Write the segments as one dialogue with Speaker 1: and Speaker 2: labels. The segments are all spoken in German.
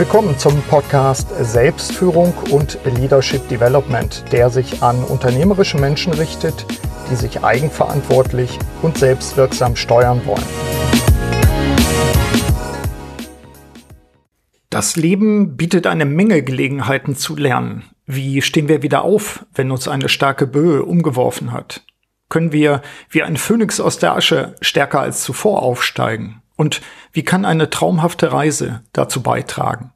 Speaker 1: Willkommen zum Podcast Selbstführung und Leadership Development, der sich an unternehmerische Menschen richtet, die sich eigenverantwortlich und selbstwirksam steuern wollen. Das Leben bietet eine Menge Gelegenheiten zu lernen. Wie stehen wir wieder auf, wenn uns eine starke Böe umgeworfen hat? Können wir wie ein Phönix aus der Asche stärker als zuvor aufsteigen? Und wie kann eine traumhafte Reise dazu beitragen?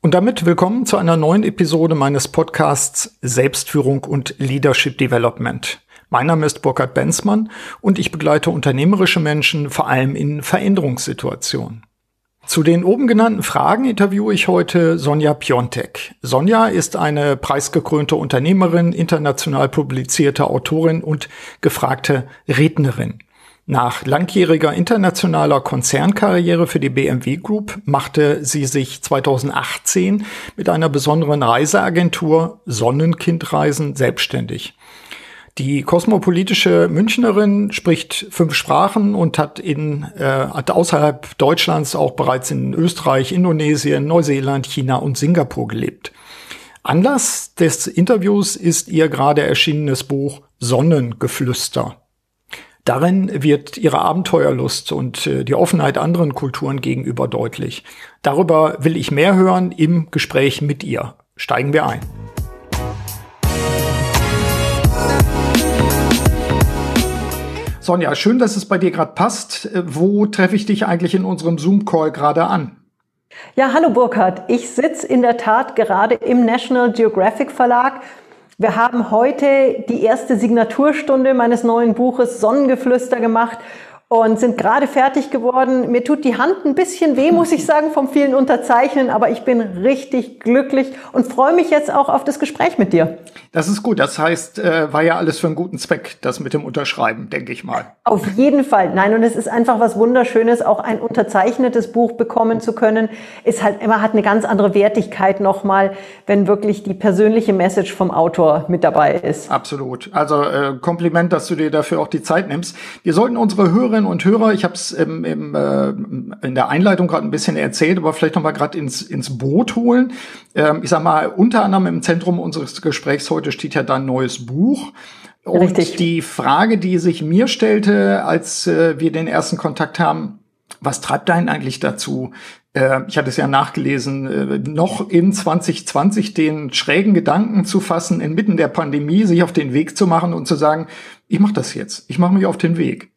Speaker 1: Und damit willkommen zu einer neuen Episode meines Podcasts Selbstführung und Leadership Development. Mein Name ist Burkhard Benzmann und ich begleite unternehmerische Menschen vor allem in Veränderungssituationen. Zu den oben genannten Fragen interviewe ich heute Sonja Piontek. Sonja ist eine preisgekrönte Unternehmerin, international publizierte Autorin und gefragte Rednerin. Nach langjähriger internationaler Konzernkarriere für die BMW Group machte sie sich 2018 mit einer besonderen Reiseagentur Sonnenkindreisen selbstständig. Die kosmopolitische Münchnerin spricht fünf Sprachen und hat in äh, hat außerhalb Deutschlands auch bereits in Österreich, Indonesien, Neuseeland, China und Singapur gelebt. Anlass des Interviews ist ihr gerade erschienenes Buch Sonnengeflüster. Darin wird ihre Abenteuerlust und äh, die Offenheit anderen Kulturen gegenüber deutlich. Darüber will ich mehr hören im Gespräch mit ihr. Steigen wir ein. Sonja, schön, dass es bei dir gerade passt. Äh, wo treffe ich dich eigentlich in unserem Zoom-Call gerade an?
Speaker 2: Ja, hallo Burkhard. Ich sitze in der Tat gerade im National Geographic Verlag wir haben heute die erste Signaturstunde meines neuen Buches Sonnengeflüster gemacht und sind gerade fertig geworden. Mir tut die Hand ein bisschen weh, muss ich sagen, vom vielen Unterzeichnen, aber ich bin richtig glücklich und freue mich jetzt auch auf das Gespräch mit dir.
Speaker 1: Das ist gut. Das heißt, äh, war ja alles für einen guten Zweck, das mit dem Unterschreiben, denke ich mal.
Speaker 2: Auf jeden Fall. Nein, und es ist einfach was Wunderschönes, auch ein unterzeichnetes Buch bekommen zu können. Ist halt immer hat eine ganz andere Wertigkeit nochmal, wenn wirklich die persönliche Message vom Autor mit dabei ist.
Speaker 1: Absolut. Also äh, Kompliment, dass du dir dafür auch die Zeit nimmst. Wir sollten unsere Hörerinnen Hörerinnen und Hörer, ich habe es im, im, äh, in der Einleitung gerade ein bisschen erzählt, aber vielleicht noch mal gerade ins, ins Boot holen. Ähm, ich sag mal, unter anderem im Zentrum unseres Gesprächs heute steht ja dein neues Buch. Und Richtig. die Frage, die sich mir stellte, als äh, wir den ersten Kontakt haben, was treibt einen eigentlich dazu, äh, ich hatte es ja nachgelesen, äh, noch in 2020 den schrägen Gedanken zu fassen, inmitten der Pandemie sich auf den Weg zu machen und zu sagen, ich mache das jetzt, ich mache mich auf den Weg.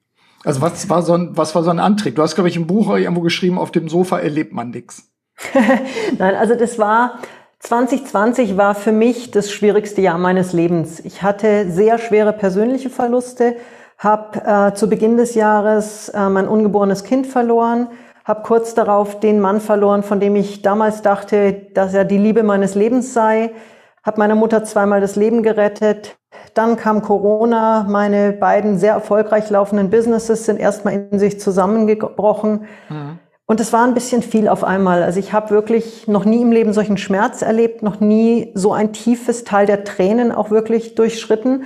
Speaker 1: Also was war so ein, was war so ein Antrieb? Du hast, glaube ich, im Buch irgendwo geschrieben, auf dem Sofa erlebt man nichts.
Speaker 2: Nein, also das war 2020 war für mich das schwierigste Jahr meines Lebens. Ich hatte sehr schwere persönliche Verluste, habe äh, zu Beginn des Jahres äh, mein ungeborenes Kind verloren, habe kurz darauf den Mann verloren, von dem ich damals dachte, dass er die Liebe meines Lebens sei, habe meiner Mutter zweimal das Leben gerettet, dann kam Corona. Meine beiden sehr erfolgreich laufenden Businesses sind erstmal in sich zusammengebrochen. Mhm. Und es war ein bisschen viel auf einmal. Also ich habe wirklich noch nie im Leben solchen Schmerz erlebt, noch nie so ein tiefes Teil der Tränen auch wirklich durchschritten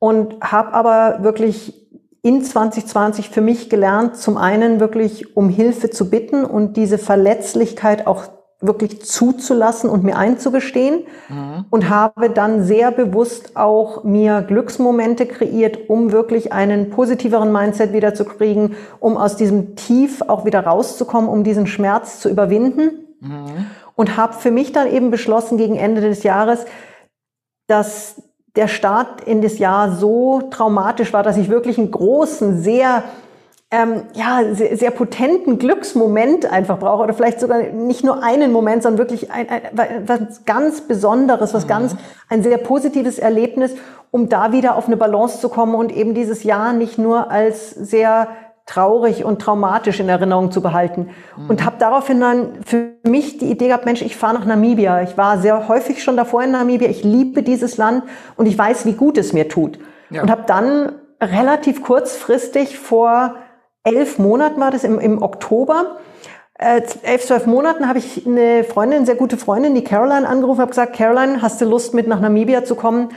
Speaker 2: und habe aber wirklich in 2020 für mich gelernt, zum einen wirklich um Hilfe zu bitten und diese Verletzlichkeit auch wirklich zuzulassen und mir einzugestehen mhm. und habe dann sehr bewusst auch mir Glücksmomente kreiert, um wirklich einen positiveren Mindset wieder zu kriegen, um aus diesem Tief auch wieder rauszukommen, um diesen Schmerz zu überwinden. Mhm. Und habe für mich dann eben beschlossen gegen Ende des Jahres, dass der Start in das Jahr so traumatisch war, dass ich wirklich einen großen, sehr ähm, ja, sehr, sehr potenten Glücksmoment einfach brauche oder vielleicht sogar nicht nur einen Moment, sondern wirklich ein, ein, was ganz Besonderes, was mhm. ganz, ein sehr positives Erlebnis, um da wieder auf eine Balance zu kommen und eben dieses Jahr nicht nur als sehr traurig und traumatisch in Erinnerung zu behalten. Mhm. Und habe daraufhin dann für mich die Idee gehabt, Mensch, ich fahre nach Namibia. Ich war sehr häufig schon davor in Namibia. Ich liebe dieses Land und ich weiß, wie gut es mir tut. Ja. Und habe dann relativ kurzfristig vor elf Monaten war das im, im Oktober. Äh, elf, zwölf Monaten habe ich eine Freundin, sehr gute Freundin, die Caroline angerufen, habe gesagt, Caroline, hast du Lust mit nach Namibia zu kommen?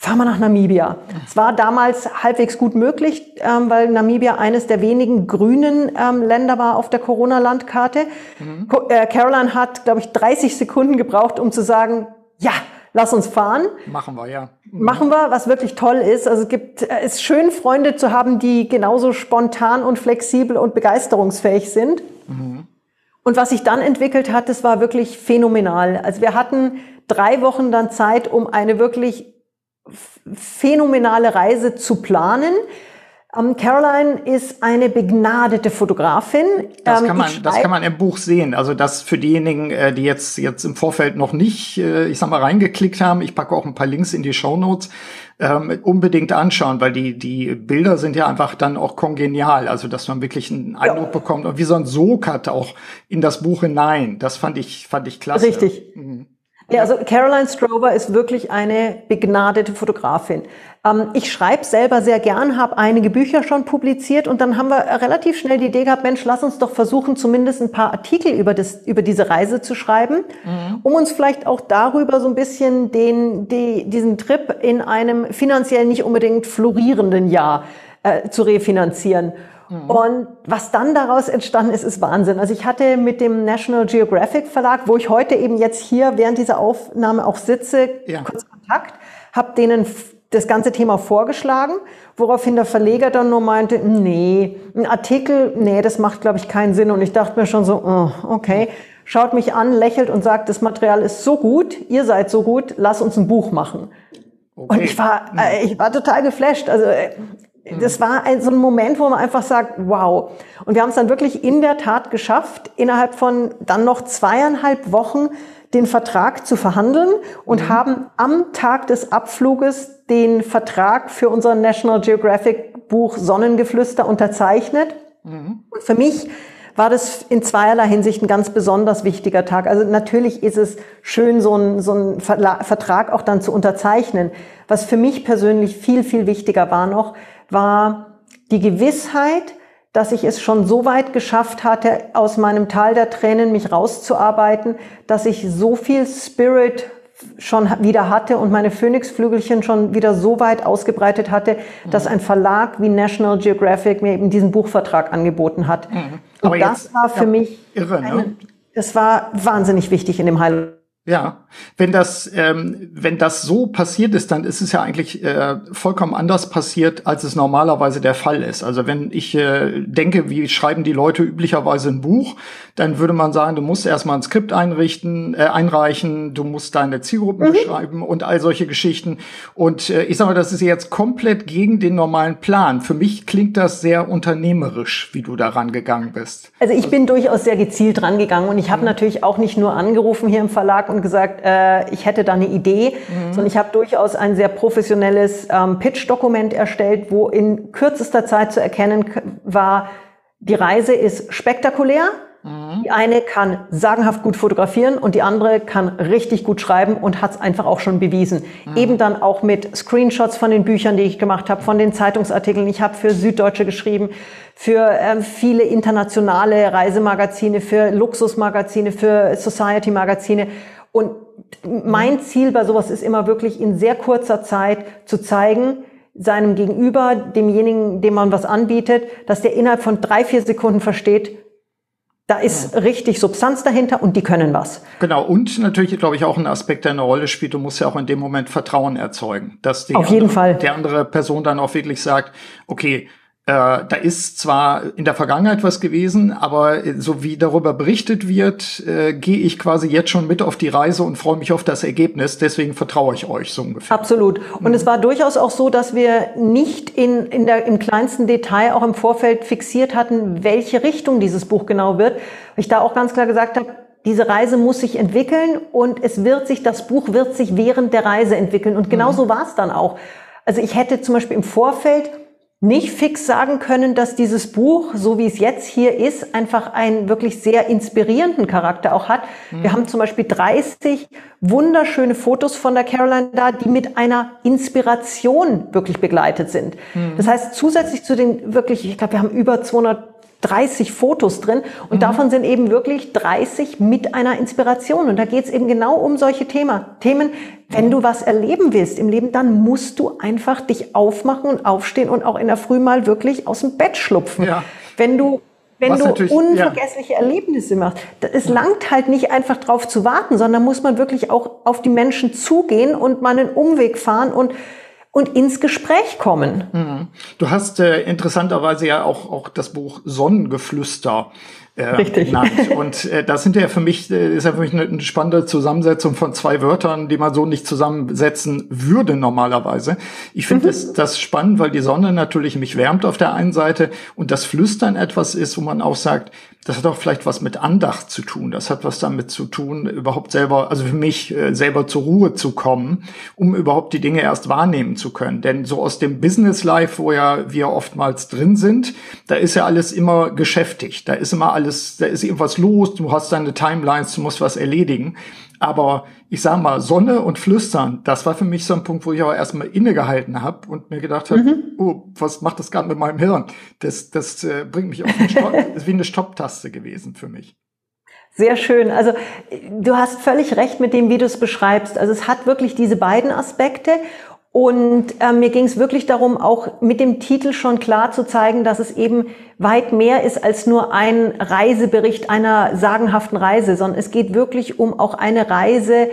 Speaker 2: fahren wir nach Namibia. Es war damals halbwegs gut möglich, ähm, weil Namibia eines der wenigen grünen ähm, Länder war auf der Corona-Landkarte. Mhm. Äh, Caroline hat, glaube ich, 30 Sekunden gebraucht, um zu sagen, ja, lass uns fahren.
Speaker 1: Machen wir, ja.
Speaker 2: Mhm. Machen wir, was wirklich toll ist. Also es gibt, äh, es ist schön, Freunde zu haben, die genauso spontan und flexibel und begeisterungsfähig sind. Mhm. Und was sich dann entwickelt hat, das war wirklich phänomenal. Also wir hatten drei Wochen dann Zeit, um eine wirklich phänomenale Reise zu planen. Um, ähm, Caroline ist eine begnadete Fotografin.
Speaker 1: Das, ähm, kann man, das kann man im Buch sehen. Also das für diejenigen, äh, die jetzt, jetzt im Vorfeld noch nicht, äh, ich sag mal, reingeklickt haben. Ich packe auch ein paar Links in die Show Notes. Ähm, unbedingt anschauen, weil die, die Bilder sind ja einfach dann auch kongenial. Also, dass man wirklich einen Eindruck ja. bekommt und wie so ein Sog hat auch in das Buch hinein. Das fand ich, fand ich klasse.
Speaker 2: Richtig. Mhm. Ja, also Caroline Strover ist wirklich eine begnadete Fotografin. Ähm, ich schreibe selber sehr gern, habe einige Bücher schon publiziert und dann haben wir relativ schnell die Idee gehabt, Mensch, lass uns doch versuchen, zumindest ein paar Artikel über, das, über diese Reise zu schreiben, mhm. um uns vielleicht auch darüber so ein bisschen den, die, diesen Trip in einem finanziell nicht unbedingt florierenden Jahr äh, zu refinanzieren. Mhm. Und was dann daraus entstanden ist, ist Wahnsinn. Also ich hatte mit dem National Geographic Verlag, wo ich heute eben jetzt hier während dieser Aufnahme auch sitze, ja. kurz Kontakt, habe denen das ganze Thema vorgeschlagen, woraufhin der Verleger dann nur meinte, nee, ein Artikel, nee, das macht, glaube ich, keinen Sinn. Und ich dachte mir schon so, oh, okay, schaut mich an, lächelt und sagt, das Material ist so gut, ihr seid so gut, lass uns ein Buch machen. Okay. Und ich war, äh, ich war total geflasht. Also äh, das war ein, so ein Moment, wo man einfach sagt, wow. Und wir haben es dann wirklich in der Tat geschafft, innerhalb von dann noch zweieinhalb Wochen den Vertrag zu verhandeln und mhm. haben am Tag des Abfluges den Vertrag für unser National Geographic Buch Sonnengeflüster unterzeichnet. Mhm. Und für mich war das in zweierlei Hinsicht ein ganz besonders wichtiger Tag. Also natürlich ist es schön, so einen, so einen Vertrag auch dann zu unterzeichnen. Was für mich persönlich viel, viel wichtiger war noch, war die Gewissheit, dass ich es schon so weit geschafft hatte, aus meinem Tal der Tränen mich rauszuarbeiten, dass ich so viel Spirit schon wieder hatte und meine Phönixflügelchen schon wieder so weit ausgebreitet hatte, dass ein Verlag wie National Geographic mir eben diesen Buchvertrag angeboten hat. Mhm. Aber und das jetzt, war für ja, mich irre, ne? das war wahnsinnig wichtig in dem Heil
Speaker 1: ja, wenn das, ähm, wenn das so passiert ist, dann ist es ja eigentlich äh, vollkommen anders passiert, als es normalerweise der Fall ist. Also wenn ich äh, denke, wie schreiben die Leute üblicherweise ein Buch, dann würde man sagen, du musst erstmal ein Skript einrichten, äh, einreichen, du musst deine Zielgruppen mhm. beschreiben und all solche Geschichten. Und äh, ich sage mal, das ist jetzt komplett gegen den normalen Plan. Für mich klingt das sehr unternehmerisch, wie du da rangegangen bist.
Speaker 2: Also ich bin durchaus sehr gezielt rangegangen und ich habe mhm. natürlich auch nicht nur angerufen hier im Verlag und gesagt, äh, ich hätte da eine Idee, mhm. sondern ich habe durchaus ein sehr professionelles ähm, Pitch-Dokument erstellt, wo in kürzester Zeit zu erkennen war, die Reise ist spektakulär. Mhm. Die eine kann sagenhaft gut fotografieren und die andere kann richtig gut schreiben und hat es einfach auch schon bewiesen. Mhm. Eben dann auch mit Screenshots von den Büchern, die ich gemacht habe, von den Zeitungsartikeln. Ich habe für Süddeutsche geschrieben, für äh, viele internationale Reisemagazine, für Luxusmagazine, für Society-Magazine. Und mein Ziel bei sowas ist immer wirklich in sehr kurzer Zeit zu zeigen, seinem Gegenüber, demjenigen, dem man was anbietet, dass der innerhalb von drei, vier Sekunden versteht, da ist ja. richtig Substanz dahinter und die können was.
Speaker 1: Genau, und natürlich, glaube ich, auch ein Aspekt, der eine Rolle spielt, du musst ja auch in dem Moment Vertrauen erzeugen. Dass die
Speaker 2: Auf jeden
Speaker 1: andere,
Speaker 2: Fall.
Speaker 1: der andere Person dann auch wirklich sagt, okay, da ist zwar in der Vergangenheit was gewesen, aber so wie darüber berichtet wird, äh, gehe ich quasi jetzt schon mit auf die Reise und freue mich auf das Ergebnis. Deswegen vertraue ich euch so ungefähr.
Speaker 2: Absolut. Und mhm. es war durchaus auch so, dass wir nicht in, in der, im kleinsten Detail auch im Vorfeld fixiert hatten, welche Richtung dieses Buch genau wird. Ich da auch ganz klar gesagt habe, diese Reise muss sich entwickeln und es wird sich, das Buch wird sich während der Reise entwickeln. Und genau mhm. so war es dann auch. Also ich hätte zum Beispiel im Vorfeld nicht fix sagen können, dass dieses Buch, so wie es jetzt hier ist, einfach einen wirklich sehr inspirierenden Charakter auch hat. Mhm. Wir haben zum Beispiel 30 wunderschöne Fotos von der Caroline da, die mit einer Inspiration wirklich begleitet sind. Mhm. Das heißt, zusätzlich zu den wirklich, ich glaube, wir haben über 200 30 Fotos drin und mhm. davon sind eben wirklich 30 mit einer Inspiration. Und da geht es eben genau um solche Thema, Themen. Wenn du was erleben willst im Leben, dann musst du einfach dich aufmachen und aufstehen und auch in der Früh mal wirklich aus dem Bett schlupfen. Ja. Wenn du wenn Was du unvergessliche ja. Erlebnisse machst. Es langt halt nicht einfach drauf zu warten, sondern muss man wirklich auch auf die Menschen zugehen und mal einen Umweg fahren und und ins Gespräch kommen.
Speaker 1: Mhm. Du hast äh, interessanterweise ja auch, auch das Buch Sonnengeflüster äh, Richtig. genannt. Und äh, das sind ja für mich, äh, ist ja für mich eine, eine spannende Zusammensetzung von zwei Wörtern, die man so nicht zusammensetzen würde normalerweise. Ich finde mhm. das, das spannend, weil die Sonne natürlich mich wärmt auf der einen Seite und das Flüstern etwas ist, wo man auch sagt, das hat auch vielleicht was mit Andacht zu tun. Das hat was damit zu tun, überhaupt selber, also für mich äh, selber zur Ruhe zu kommen, um überhaupt die Dinge erst wahrnehmen zu können. Denn so aus dem Business Life, wo ja wir oftmals drin sind, da ist ja alles immer geschäftig. Da ist immer alles, da ist irgendwas los. Du hast deine Timelines, du musst was erledigen. Aber ich sag mal, Sonne und Flüstern, das war für mich so ein Punkt, wo ich auch erstmal innegehalten habe und mir gedacht habe, mhm. oh, was macht das gerade mit meinem Hirn? Das, das äh, bringt mich auf den Stopp. das ist wie eine Stopptaste gewesen für mich.
Speaker 2: Sehr schön. Also du hast völlig recht mit dem, wie du es beschreibst. Also es hat wirklich diese beiden Aspekte und äh, mir ging es wirklich darum, auch mit dem Titel schon klar zu zeigen, dass es eben weit mehr ist als nur ein Reisebericht einer sagenhaften Reise, sondern es geht wirklich um auch eine Reise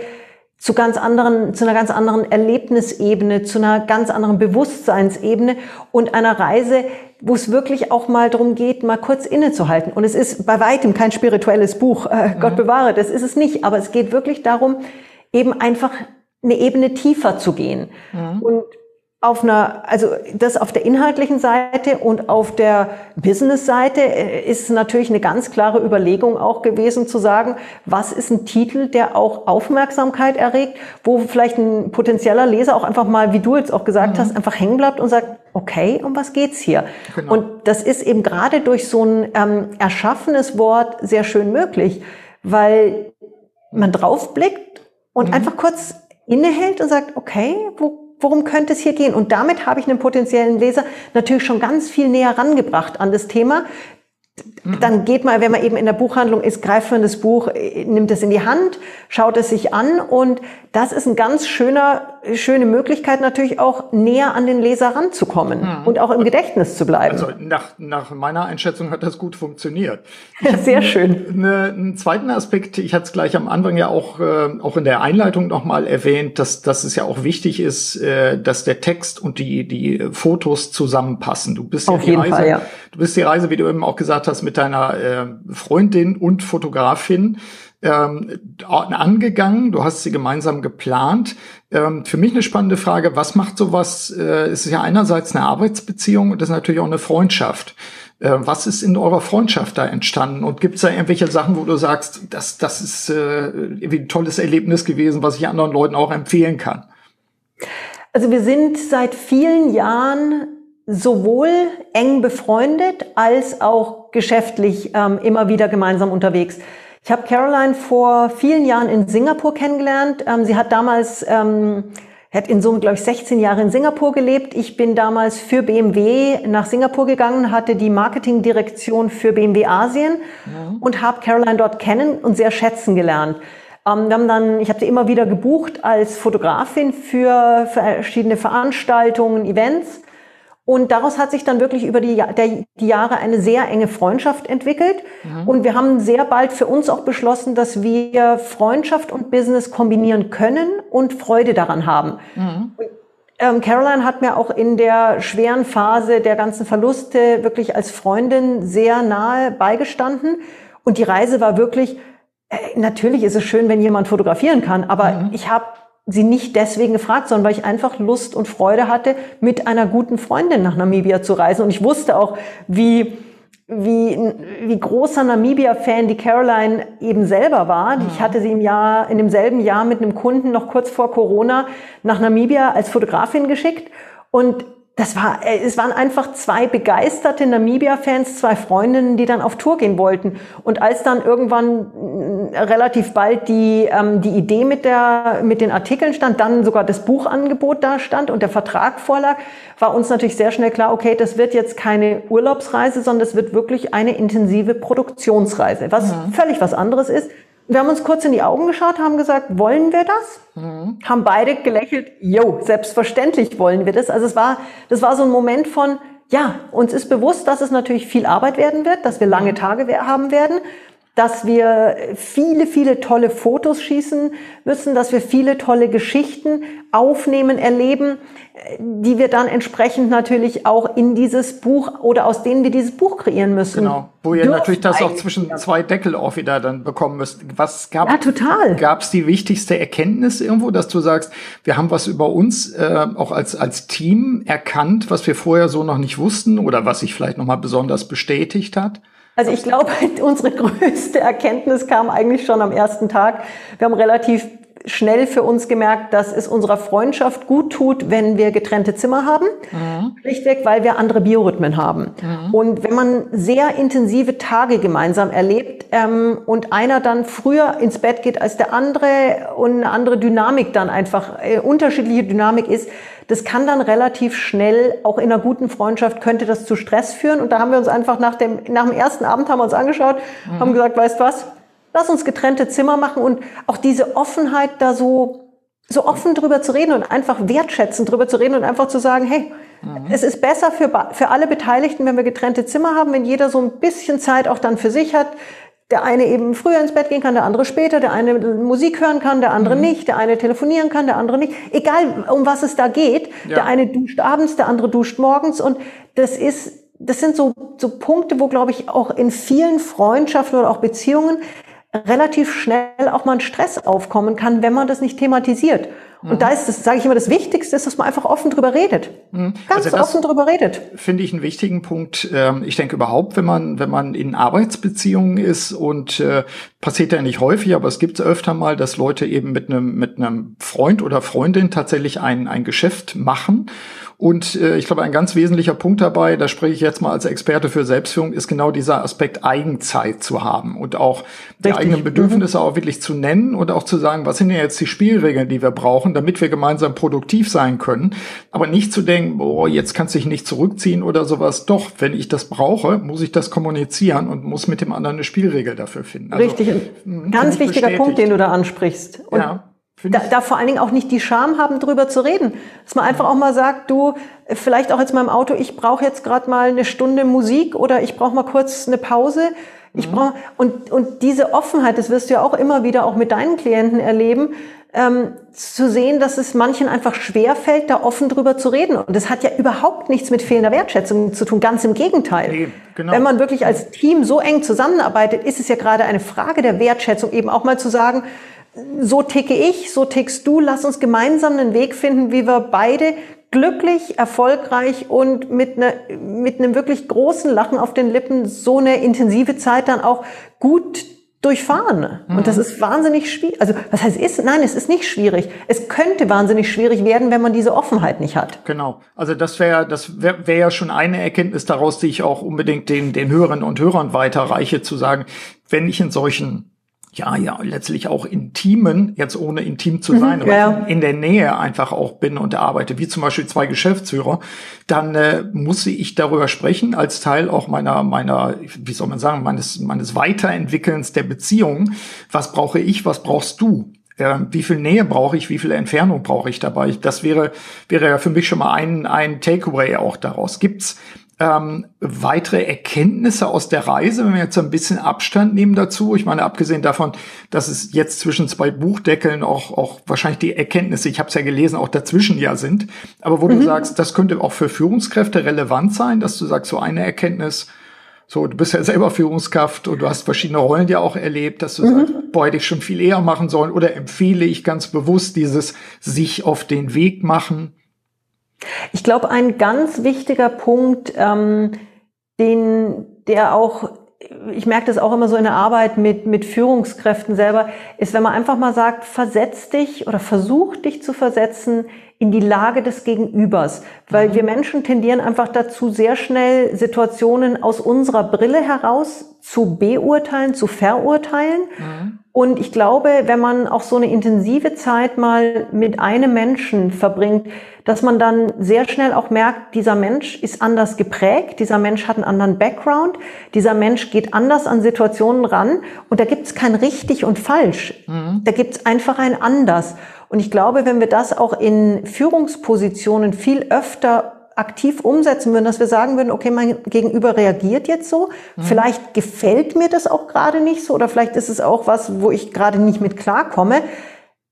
Speaker 2: zu ganz anderen, zu einer ganz anderen Erlebnisebene, zu einer ganz anderen Bewusstseinsebene und einer Reise, wo es wirklich auch mal darum geht, mal kurz innezuhalten. Und es ist bei weitem kein spirituelles Buch, äh, Gott mhm. bewahre, das ist es nicht, aber es geht wirklich darum, eben einfach eine Ebene tiefer zu gehen. Mhm. Und auf einer, also das auf der inhaltlichen Seite und auf der Business-Seite äh, ist natürlich eine ganz klare Überlegung auch gewesen zu sagen, was ist ein Titel, der auch Aufmerksamkeit erregt, wo vielleicht ein potenzieller Leser auch einfach mal, wie du jetzt auch gesagt mhm. hast, einfach hängen bleibt und sagt, okay, um was geht's hier? Genau. Und das ist eben gerade durch so ein ähm, erschaffenes Wort sehr schön möglich, weil man draufblickt und mhm. einfach kurz innehält und sagt, okay, wo, worum könnte es hier gehen? Und damit habe ich einen potenziellen Leser natürlich schon ganz viel näher rangebracht an das Thema. Dann geht man, wenn man eben in der Buchhandlung ist, greift man das Buch, äh, nimmt es in die Hand, schaut es sich an und das ist eine ganz schöner, schöne Möglichkeit natürlich auch näher an den Leser ranzukommen mhm. und auch im Gedächtnis zu bleiben.
Speaker 1: Also nach, nach meiner Einschätzung hat das gut funktioniert.
Speaker 2: Sehr schön.
Speaker 1: Eine, einen zweiten Aspekt, ich hatte es gleich am Anfang ja auch, äh, auch in der Einleitung nochmal erwähnt, dass, dass es ja auch wichtig ist, äh, dass der Text und die, die Fotos zusammenpassen. Du bist
Speaker 2: Auf
Speaker 1: ja die
Speaker 2: jeden
Speaker 1: Reise,
Speaker 2: Fall, ja.
Speaker 1: du bist die Reise, wie du eben auch gesagt hast, mit deiner äh, Freundin und Fotografin ähm, angegangen. Du hast sie gemeinsam geplant. Ähm, für mich eine spannende Frage, was macht sowas? Äh, es ist ja einerseits eine Arbeitsbeziehung und das ist natürlich auch eine Freundschaft. Äh, was ist in eurer Freundschaft da entstanden? Und gibt es da irgendwelche Sachen, wo du sagst, das, das ist äh, ein tolles Erlebnis gewesen, was ich anderen Leuten auch empfehlen kann?
Speaker 2: Also wir sind seit vielen Jahren sowohl eng befreundet als auch geschäftlich ähm, immer wieder gemeinsam unterwegs. Ich habe Caroline vor vielen Jahren in Singapur kennengelernt. Ähm, sie hat damals, ähm, hat in Summe, glaube ich, 16 Jahre in Singapur gelebt. Ich bin damals für BMW nach Singapur gegangen, hatte die Marketingdirektion für BMW Asien ja. und habe Caroline dort kennen und sehr schätzen gelernt. Ähm, wir haben dann, ich habe sie immer wieder gebucht als Fotografin für, für verschiedene Veranstaltungen, Events. Und daraus hat sich dann wirklich über die, der, die Jahre eine sehr enge Freundschaft entwickelt. Mhm. Und wir haben sehr bald für uns auch beschlossen, dass wir Freundschaft und Business kombinieren können und Freude daran haben. Mhm. ähm, Caroline hat mir auch in der schweren Phase der ganzen Verluste wirklich als Freundin sehr nahe beigestanden. Und die Reise war wirklich, äh, natürlich ist es schön, wenn jemand fotografieren kann, aber mhm. ich habe sie nicht deswegen gefragt, sondern weil ich einfach Lust und Freude hatte, mit einer guten Freundin nach Namibia zu reisen. Und ich wusste auch, wie, wie, wie großer Namibia-Fan die Caroline eben selber war. Ich hatte sie im Jahr, in demselben Jahr mit einem Kunden noch kurz vor Corona nach Namibia als Fotografin geschickt. Und das war, äh, es waren einfach zwei begeisterte Namibia-Fans, zwei Freundinnen, die dann auf Tour gehen wollten. Und als dann irgendwann äh, relativ bald die, ähm, die Idee mit, der, mit den Artikeln stand, dann sogar das Buchangebot da stand und der Vertrag vorlag, war uns natürlich sehr schnell klar, okay, das wird jetzt keine Urlaubsreise, sondern das wird wirklich eine intensive Produktionsreise, was mhm. völlig was anderes ist. Wir haben uns kurz in die Augen geschaut, haben gesagt, wollen wir das? Mhm. Haben beide gelächelt, jo, selbstverständlich wollen wir das. Also es war, das war so ein Moment von, ja, uns ist bewusst, dass es natürlich viel Arbeit werden wird, dass wir lange mhm. Tage haben werden, dass wir viele, viele tolle Fotos schießen müssen, dass wir viele tolle Geschichten aufnehmen, erleben, die wir dann entsprechend natürlich auch in dieses Buch oder aus denen wir dieses Buch kreieren müssen.
Speaker 1: Genau, wo ihr natürlich das auch zwischen zwei Deckel auch wieder dann bekommen müsst. Was gab
Speaker 2: ja, total.
Speaker 1: Gab es die wichtigste Erkenntnis irgendwo, dass du sagst, wir haben was über uns äh, auch als als Team erkannt, was wir vorher so noch nicht wussten oder was sich vielleicht noch mal besonders bestätigt hat?
Speaker 2: Also ich glaube, unsere größte Erkenntnis kam eigentlich schon am ersten Tag. Wir haben relativ schnell für uns gemerkt, dass es unserer Freundschaft gut tut, wenn wir getrennte Zimmer haben. Mhm. Schlichtweg, weil wir andere Biorhythmen haben. Mhm. Und wenn man sehr intensive Tage gemeinsam erlebt ähm, und einer dann früher ins Bett geht als der andere und eine andere Dynamik dann einfach, äh, unterschiedliche Dynamik ist, das kann dann relativ schnell, auch in einer guten Freundschaft, könnte das zu Stress führen. Und da haben wir uns einfach nach dem, nach dem ersten Abend haben wir uns angeschaut, mhm. haben gesagt, weißt was, lass uns getrennte Zimmer machen und auch diese Offenheit da so, so offen drüber zu reden und einfach wertschätzend drüber zu reden und einfach zu sagen, hey, mhm. es ist besser für, für alle Beteiligten, wenn wir getrennte Zimmer haben, wenn jeder so ein bisschen Zeit auch dann für sich hat, der eine eben früher ins Bett gehen kann, der andere später, der eine Musik hören kann, der andere mhm. nicht, der eine telefonieren kann, der andere nicht. Egal, um was es da geht. Ja. Der eine duscht abends, der andere duscht morgens. Und das ist, das sind so, so Punkte, wo, glaube ich, auch in vielen Freundschaften oder auch Beziehungen relativ schnell auch mal ein Stress aufkommen kann, wenn man das nicht thematisiert. Und mhm. da ist das, sage ich immer, das Wichtigste ist, dass man einfach offen drüber redet. Mhm. Ganz also offen drüber redet.
Speaker 1: Finde ich einen wichtigen Punkt. Ähm, ich denke überhaupt, wenn man, wenn man in Arbeitsbeziehungen ist und äh, passiert ja nicht häufig, aber es gibt öfter mal, dass Leute eben mit einem, mit einem Freund oder Freundin tatsächlich ein, ein Geschäft machen und äh, ich glaube, ein ganz wesentlicher Punkt dabei, da spreche ich jetzt mal als Experte für Selbstführung, ist genau dieser Aspekt Eigenzeit zu haben und auch die eigenen Bedürfnisse mhm. auch wirklich zu nennen und auch zu sagen, was sind denn jetzt die Spielregeln, die wir brauchen, damit wir gemeinsam produktiv sein können. Aber nicht zu denken, oh, jetzt kannst du dich nicht zurückziehen oder sowas. Doch, wenn ich das brauche, muss ich das kommunizieren und muss mit dem anderen eine Spielregel dafür finden.
Speaker 2: Also, Richtig. Ein ganz wichtiger bestätigt. Punkt, den du da ansprichst. Und ja. Da, da vor allen Dingen auch nicht die Scham haben, drüber zu reden. Dass man einfach auch mal sagt, du, vielleicht auch jetzt mal im Auto, ich brauche jetzt gerade mal eine Stunde Musik oder ich brauche mal kurz eine Pause. Ich mhm. brauche und und diese Offenheit, das wirst du ja auch immer wieder auch mit deinen Klienten erleben, ähm, zu sehen, dass es manchen einfach schwer fällt, da offen drüber zu reden. Und das hat ja überhaupt nichts mit fehlender Wertschätzung zu tun, ganz im Gegenteil. Nee, genau. Wenn man wirklich als Team so eng zusammenarbeitet, ist es ja gerade eine Frage der Wertschätzung, eben auch mal zu sagen, so ticke ich, so tickst du, lass uns gemeinsam einen Weg finden, wie wir beide glücklich, erfolgreich und mit, ne, mit einem wirklich großen Lachen auf den Lippen so eine intensive Zeit dann auch gut durchfahren. Mhm. Und das ist wahnsinnig schwierig. Also, was heißt ist? Nein, es ist nicht schwierig. Es könnte wahnsinnig schwierig werden, wenn man diese Offenheit nicht hat.
Speaker 1: Genau. Also, das wäre, das wäre wär ja schon eine Erkenntnis daraus, die ich auch unbedingt den, den Hörerinnen und Hörern weiterreiche, zu sagen, wenn ich in solchen ja, ja, letztlich auch intimen, jetzt ohne intim zu mhm, sein, mhm, ja. in der Nähe einfach auch bin und arbeite, wie zum Beispiel zwei Geschäftsführer, dann äh, muss ich darüber sprechen, als Teil auch meiner, meiner, wie soll man sagen, meines, meines Weiterentwickelns der Beziehung. Was brauche ich, was brauchst du? Äh, wie viel Nähe brauche ich, wie viel Entfernung brauche ich dabei? Das wäre, wäre ja für mich schon mal ein, ein Takeaway auch daraus. Gibt's ähm, weitere Erkenntnisse aus der Reise, wenn wir jetzt ein bisschen Abstand nehmen dazu. Ich meine, abgesehen davon, dass es jetzt zwischen zwei Buchdeckeln auch, auch wahrscheinlich die Erkenntnisse, ich habe es ja gelesen, auch dazwischen ja sind. Aber wo mhm. du sagst, das könnte auch für Führungskräfte relevant sein, dass du sagst, so eine Erkenntnis, so, du bist ja selber Führungskraft und du hast verschiedene Rollen ja auch erlebt, dass du mhm. sagst, boah, hätte ich schon viel eher machen sollen oder empfehle ich ganz bewusst dieses sich auf den Weg machen
Speaker 2: ich glaube, ein ganz wichtiger Punkt, ähm, den, der auch, ich merke das auch immer so in der Arbeit mit, mit Führungskräften selber, ist, wenn man einfach mal sagt, versetz dich oder versuch dich zu versetzen in die Lage des Gegenübers, weil mhm. wir Menschen tendieren einfach dazu, sehr schnell Situationen aus unserer Brille heraus zu beurteilen, zu verurteilen. Mhm. Und ich glaube, wenn man auch so eine intensive Zeit mal mit einem Menschen verbringt, dass man dann sehr schnell auch merkt, dieser Mensch ist anders geprägt, dieser Mensch hat einen anderen Background, dieser Mensch geht anders an Situationen ran und da gibt es kein richtig und falsch. Mhm. Da gibt es einfach ein anders. Und ich glaube, wenn wir das auch in Führungspositionen viel öfter aktiv umsetzen würden, dass wir sagen würden, okay, mein Gegenüber reagiert jetzt so, mhm. vielleicht gefällt mir das auch gerade nicht so oder vielleicht ist es auch was, wo ich gerade nicht mit klarkomme,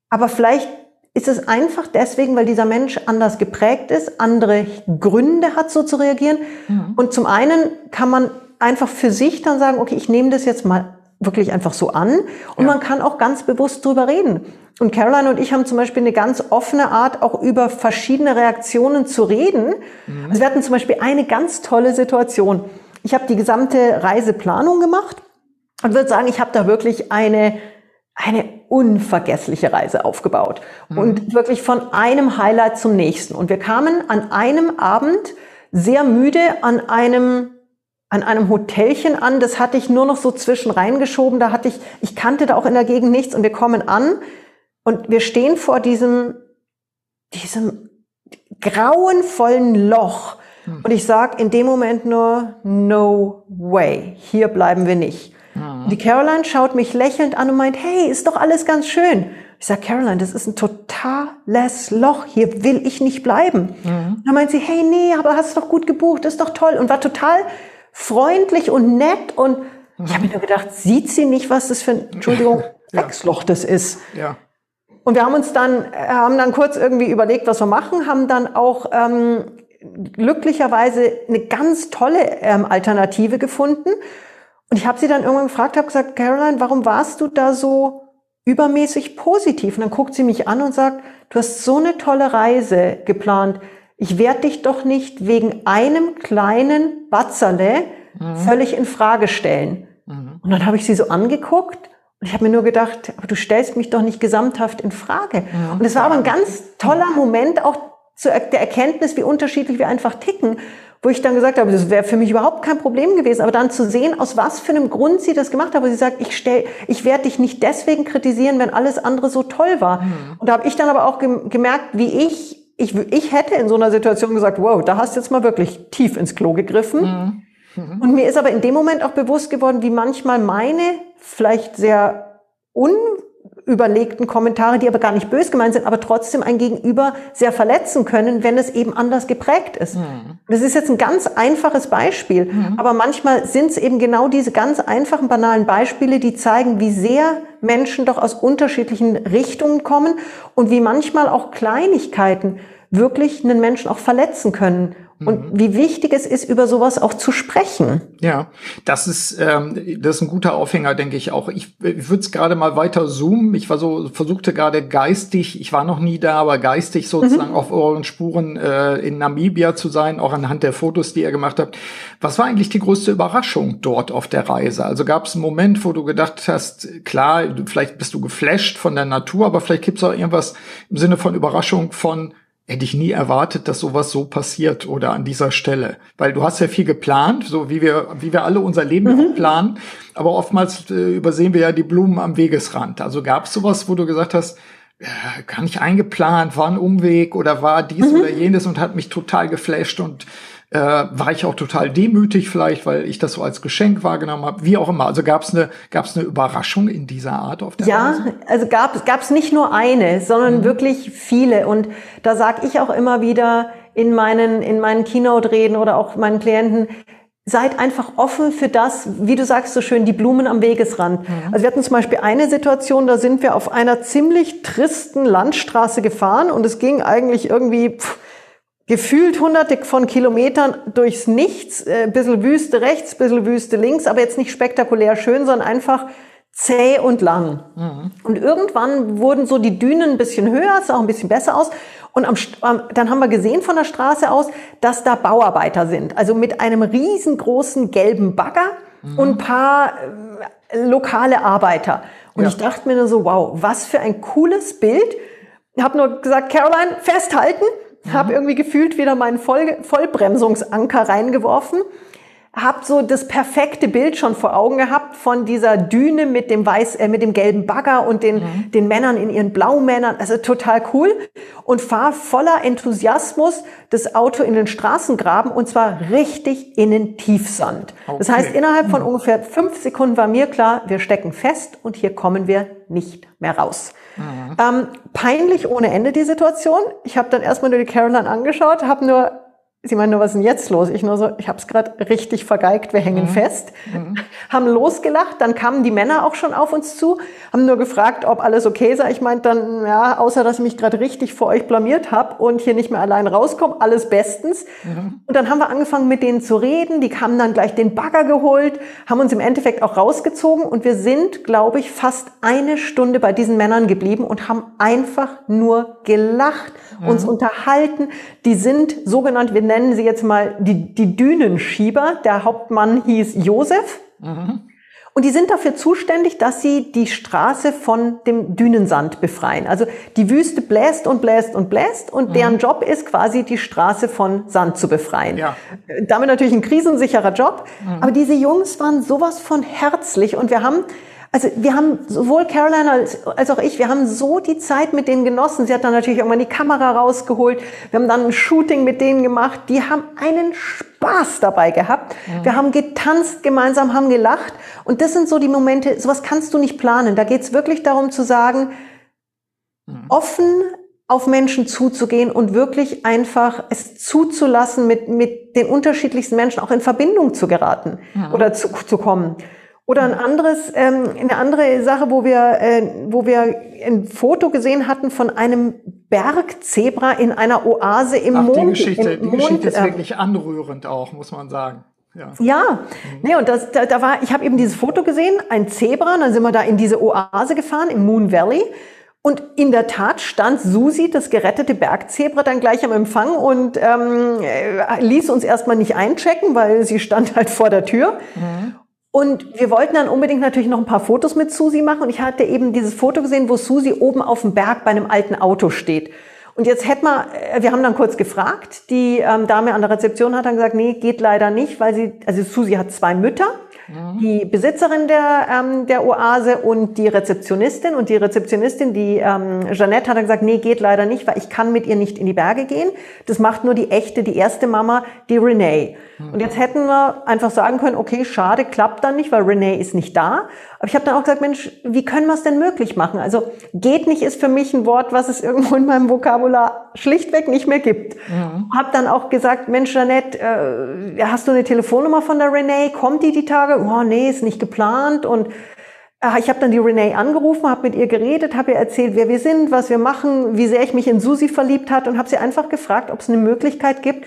Speaker 2: aber vielleicht ist es einfach deswegen, weil dieser Mensch anders geprägt ist, andere Gründe hat, so zu reagieren. Mhm. Und zum einen kann man einfach für sich dann sagen, okay, ich nehme das jetzt mal wirklich einfach so an und ja. man kann auch ganz bewusst drüber reden. Und Caroline und ich haben zum Beispiel eine ganz offene Art, auch über verschiedene Reaktionen zu reden. Mhm. Also wir hatten zum Beispiel eine ganz tolle Situation. Ich habe die gesamte Reiseplanung gemacht und würde sagen, ich habe da wirklich eine, eine unvergessliche Reise aufgebaut. Mhm. Und wirklich von einem Highlight zum nächsten. Und wir kamen an einem Abend sehr müde an einem an einem Hotelchen an. Das hatte ich nur noch so zwischen reingeschoben. Da hatte ich, ich kannte da auch in der Gegend nichts und wir kommen an und wir stehen vor diesem, diesem grauenvollen Loch. Hm. Und ich sag in dem Moment nur, no way, hier bleiben wir nicht. Hm. Die Caroline schaut mich lächelnd an und meint, hey, ist doch alles ganz schön. Ich sag, Caroline, das ist ein totales Loch. Hier will ich nicht bleiben. Mhm. Dann meint sie, hey, nee, aber hast doch gut gebucht, ist doch toll. Und war total freundlich und nett. Und ich habe mir nur gedacht, sieht sie nicht, was das für ein, Entschuldigung, ja. Drecksloch das ist? Ja. Und wir haben uns dann, äh, haben dann kurz irgendwie überlegt, was wir machen, haben dann auch ähm, glücklicherweise eine ganz tolle ähm, Alternative gefunden. Und ich habe sie dann irgendwann gefragt, habe gesagt, Caroline, warum warst du da so übermäßig positiv? Und dann guckt sie mich an und sagt, du hast so eine tolle Reise geplant. Ich werde dich doch nicht wegen einem kleinen Batzerle mhm. völlig in Frage stellen. Mhm. Und dann habe ich sie so angeguckt und ich habe mir nur gedacht, aber du stellst mich doch nicht gesamthaft in Frage. Ja, und es war aber ein ganz toller Moment auch zu der Erkenntnis, wie unterschiedlich wir einfach ticken, wo ich dann gesagt habe, das wäre für mich überhaupt kein Problem gewesen, aber dann zu sehen, aus was für einem Grund sie das gemacht hat, wo sie sagt, ich stell, ich werde dich nicht deswegen kritisieren, wenn alles andere so toll war. Mhm. Und da habe ich dann aber auch gemerkt, wie ich, ich, ich hätte in so einer Situation gesagt, wow, da hast du jetzt mal wirklich tief ins Klo gegriffen. Mhm. Mhm. Und mir ist aber in dem Moment auch bewusst geworden, wie manchmal meine vielleicht sehr unüberlegten Kommentare, die aber gar nicht bös gemeint sind, aber trotzdem ein Gegenüber sehr verletzen können, wenn es eben anders geprägt ist. Mhm. Das ist jetzt ein ganz einfaches Beispiel, mhm. aber manchmal sind es eben genau diese ganz einfachen, banalen Beispiele, die zeigen, wie sehr Menschen doch aus unterschiedlichen Richtungen kommen und wie manchmal auch Kleinigkeiten wirklich einen Menschen auch verletzen können und mhm. wie wichtig es ist, über sowas auch zu sprechen.
Speaker 1: Ja, das ist ähm, das ist ein guter Aufhänger, denke ich auch. Ich, ich würde es gerade mal weiter zoomen. Ich war so versuchte gerade geistig, ich war noch nie da, aber geistig sozusagen mhm. auf euren Spuren äh, in Namibia zu sein, auch anhand der Fotos, die ihr gemacht habt. Was war eigentlich die größte Überraschung dort auf der Reise? Also gab es einen Moment, wo du gedacht hast, klar, vielleicht bist du geflasht von der Natur, aber vielleicht gibt es auch irgendwas im Sinne von Überraschung von hätte ich nie erwartet, dass sowas so passiert oder an dieser Stelle. Weil du hast ja viel geplant, so wie wir, wie wir alle unser Leben mhm. planen. Aber oftmals äh, übersehen wir ja die Blumen am Wegesrand. Also gab es sowas, wo du gesagt hast, äh, gar nicht eingeplant, war ein Umweg oder war dies mhm. oder jenes und hat mich total geflasht und äh, war ich auch total demütig vielleicht, weil ich das so als Geschenk wahrgenommen habe, wie auch immer. Also gab es eine, gab's eine Überraschung in dieser Art auf der
Speaker 2: ja,
Speaker 1: Reise?
Speaker 2: Ja, also gab es nicht nur eine, sondern mhm. wirklich viele. Und da sage ich auch immer wieder in meinen, in meinen Keynote-Reden oder auch meinen Klienten, seid einfach offen für das, wie du sagst so schön, die Blumen am Wegesrand. Mhm. Also wir hatten zum Beispiel eine Situation, da sind wir auf einer ziemlich tristen Landstraße gefahren und es ging eigentlich irgendwie pff, gefühlt hunderte von Kilometern durchs Nichts, äh, bisschen Wüste rechts, bisschen Wüste links, aber jetzt nicht spektakulär schön, sondern einfach zäh und lang. Mhm. Und irgendwann wurden so die Dünen ein bisschen höher, sah auch ein bisschen besser aus. Und am, dann haben wir gesehen von der Straße aus, dass da Bauarbeiter sind. Also mit einem riesengroßen gelben Bagger mhm. und ein paar äh, lokale Arbeiter. Und ja. ich dachte mir nur so, wow, was für ein cooles Bild habe nur gesagt, Caroline, festhalten. Mhm. Habe irgendwie gefühlt wieder meinen Voll Vollbremsungsanker reingeworfen habe so das perfekte Bild schon vor Augen gehabt von dieser Düne mit dem weiß, äh, mit dem gelben Bagger und den, mhm. den Männern in ihren Blaumännern. Also total cool. Und fahr voller Enthusiasmus das Auto in den Straßengraben und zwar richtig in den Tiefsand. Okay. Das heißt, innerhalb von mhm. ungefähr fünf Sekunden war mir klar, wir stecken fest und hier kommen wir nicht mehr raus. Mhm. Ähm, peinlich ohne Ende die Situation. Ich habe dann erstmal nur die Caroline angeschaut, habe nur Sie meinen nur, was ist denn jetzt los? Ich nur so, ich habe es gerade richtig vergeigt, wir hängen mhm. fest. Mhm. Haben losgelacht, dann kamen die Männer auch schon auf uns zu, haben nur gefragt, ob alles okay sei. Ich meinte dann, ja, außer dass ich mich gerade richtig vor euch blamiert habe und hier nicht mehr allein rauskomme, alles bestens. Mhm. Und dann haben wir angefangen mit denen zu reden, die kamen dann gleich den Bagger geholt, haben uns im Endeffekt auch rausgezogen und wir sind, glaube ich, fast eine Stunde bei diesen Männern geblieben und haben einfach nur gelacht, uns mhm. unterhalten. Die sind sogenannt, wir nennen sie jetzt mal die, die Dünenschieber. Der Hauptmann hieß Josef. Mhm. Und die sind dafür zuständig, dass sie die Straße von dem Dünensand befreien. Also die Wüste bläst und bläst und bläst und mhm. deren Job ist quasi die Straße von Sand zu befreien. Ja. Damit natürlich ein krisensicherer Job. Mhm. Aber diese Jungs waren sowas von herzlich und wir haben also wir haben sowohl Caroline als, als auch ich, wir haben so die Zeit mit denen genossen. Sie hat dann natürlich irgendwann die Kamera rausgeholt. Wir haben dann ein Shooting mit denen gemacht. Die haben einen Spaß dabei gehabt. Mhm. Wir haben getanzt gemeinsam, haben gelacht. Und das sind so die Momente, sowas kannst du nicht planen. Da geht es wirklich darum zu sagen, mhm. offen auf Menschen zuzugehen und wirklich einfach es zuzulassen, mit, mit den unterschiedlichsten Menschen auch in Verbindung zu geraten mhm. oder zu, zu kommen. Oder ein anderes, ähm, eine andere Sache, wo wir, äh, wo wir ein Foto gesehen hatten von einem Bergzebra in einer Oase im
Speaker 1: Ach,
Speaker 2: Mond.
Speaker 1: Die Geschichte, die Mond, Geschichte ist äh, wirklich anrührend auch, muss man sagen.
Speaker 2: Ja, ja. Mhm. nee, und das, da, da war, ich habe eben dieses Foto gesehen, ein Zebra, dann sind wir da in diese Oase gefahren im Moon Valley. Und in der Tat stand Susi, das gerettete Bergzebra, dann gleich am Empfang und ähm, äh, ließ uns erstmal nicht einchecken, weil sie stand halt vor der Tür. Mhm. Und wir wollten dann unbedingt natürlich noch ein paar Fotos mit Susi machen. Und ich hatte eben dieses Foto gesehen, wo Susi oben auf dem Berg bei einem alten Auto steht. Und jetzt hätten wir, äh, wir haben dann kurz gefragt, die ähm, Dame an der Rezeption hat dann gesagt, nee, geht leider nicht, weil sie, also Susi hat zwei Mütter. Die Besitzerin der, ähm, der Oase und die Rezeptionistin. Und die Rezeptionistin, die ähm, Jeanette, hat dann gesagt, nee, geht leider nicht, weil ich kann mit ihr nicht in die Berge gehen. Das macht nur die echte, die erste Mama, die Renee. Mhm. Und jetzt hätten wir einfach sagen können, okay, schade, klappt dann nicht, weil Renee ist nicht da. Aber ich habe dann auch gesagt, Mensch, wie können wir es denn möglich machen? Also geht nicht ist für mich ein Wort, was es irgendwo in meinem Vokabular schlichtweg nicht mehr gibt. Mhm. Habe dann auch gesagt, Mensch, Jeanette, äh, hast du eine Telefonnummer von der Renee? Kommt die die Tage? Oh, nee, ist nicht geplant. Und äh, ich habe dann die Renee angerufen, habe mit ihr geredet, habe ihr erzählt, wer wir sind, was wir machen, wie sehr ich mich in Susi verliebt hat und habe sie einfach gefragt, ob es eine Möglichkeit gibt,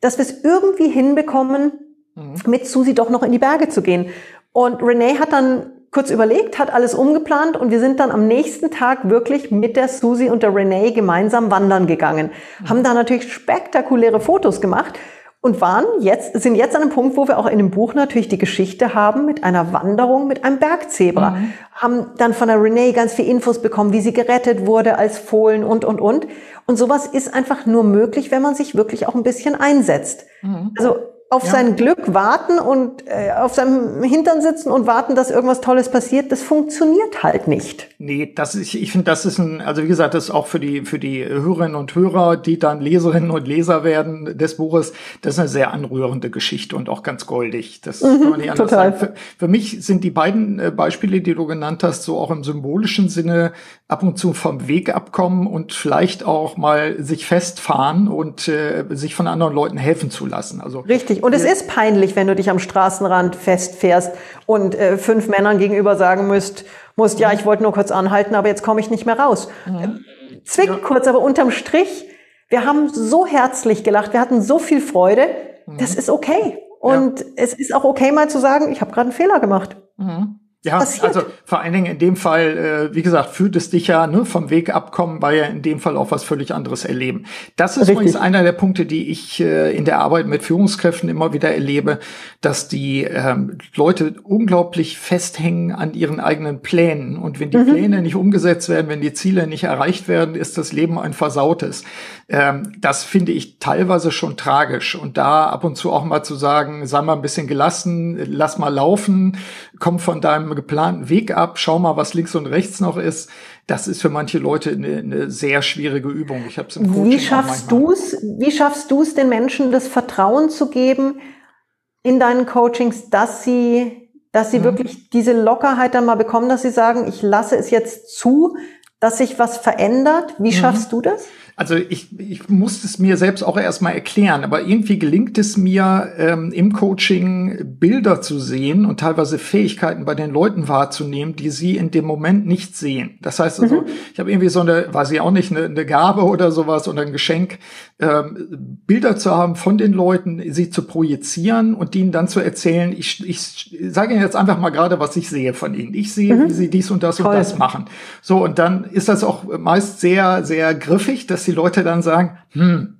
Speaker 2: dass wir es irgendwie hinbekommen, mhm. mit Susi doch noch in die Berge zu gehen. Und Renee hat dann kurz überlegt, hat alles umgeplant und wir sind dann am nächsten Tag wirklich mit der Susi und der Renee gemeinsam wandern gegangen. Mhm. Haben da natürlich spektakuläre Fotos gemacht und waren jetzt, sind jetzt an einem Punkt, wo wir auch in dem Buch natürlich die Geschichte haben mit einer Wanderung mit einem Bergzebra. Mhm. Haben dann von der Renee ganz viel Infos bekommen, wie sie gerettet wurde als Fohlen und, und, und. Und sowas ist einfach nur möglich, wenn man sich wirklich auch ein bisschen einsetzt. Mhm. Also auf ja. sein Glück warten und äh, auf seinem Hintern sitzen und warten, dass irgendwas Tolles passiert, das funktioniert halt nicht.
Speaker 1: Nee, das ist, ich finde, das ist ein, also wie gesagt, das ist auch für die, für die Hörerinnen und Hörer, die dann Leserinnen und Leser werden des Buches, das ist eine sehr anrührende Geschichte und auch ganz goldig. Das mhm, kann man nicht anders total. sagen. Für, für mich sind die beiden äh, Beispiele, die du genannt hast, so auch im symbolischen Sinne ab und zu vom Weg abkommen und vielleicht auch mal sich festfahren und äh, sich von anderen Leuten helfen zu lassen.
Speaker 2: Also Richtig. Und es ist peinlich, wenn du dich am Straßenrand festfährst und äh, fünf Männern gegenüber sagen musst, musst, ja, ich wollte nur kurz anhalten, aber jetzt komme ich nicht mehr raus. Mhm. Zwick ja. kurz, aber unterm Strich, wir haben so herzlich gelacht, wir hatten so viel Freude, mhm. das ist okay. Und ja. es ist auch okay, mal zu sagen, ich habe gerade einen Fehler gemacht.
Speaker 1: Mhm. Ja, Passiert. also vor allen Dingen in dem Fall, äh, wie gesagt, fühlt es dich ja ne, vom Weg abkommen, weil ja in dem Fall auch was völlig anderes erleben. Das ist Richtig. übrigens einer der Punkte, die ich äh, in der Arbeit mit Führungskräften immer wieder erlebe, dass die ähm, Leute unglaublich festhängen an ihren eigenen Plänen. Und wenn die mhm. Pläne nicht umgesetzt werden, wenn die Ziele nicht erreicht werden, ist das Leben ein versautes. Ähm, das finde ich teilweise schon tragisch. Und da ab und zu auch mal zu sagen, sei mal ein bisschen gelassen, lass mal laufen, komm von deinem geplanten Weg ab, schau mal, was links und rechts noch ist. Das ist für manche Leute eine, eine sehr schwierige Übung. Ich habe es
Speaker 2: im Coaching Wie schaffst du es? Wie schaffst du es, den Menschen das Vertrauen zu geben in deinen Coachings, dass sie, dass sie mhm. wirklich diese Lockerheit dann mal bekommen, dass sie sagen, ich lasse es jetzt zu, dass sich was verändert? Wie mhm. schaffst du das?
Speaker 1: Also ich, ich muss es mir selbst auch erstmal erklären, aber irgendwie gelingt es mir ähm, im Coaching Bilder zu sehen und teilweise Fähigkeiten bei den Leuten wahrzunehmen, die sie in dem Moment nicht sehen. Das heißt also, mhm. ich habe irgendwie so eine, weiß ich auch nicht, eine, eine Gabe oder sowas oder ein Geschenk, ähm, Bilder zu haben von den Leuten, sie zu projizieren und ihnen dann zu erzählen, ich, ich sage Ihnen jetzt einfach mal gerade, was ich sehe von Ihnen. Ich sehe, mhm. wie Sie dies und das Toll. und das machen. So, und dann ist das auch meist sehr, sehr griffig, dass die Leute dann sagen, hm,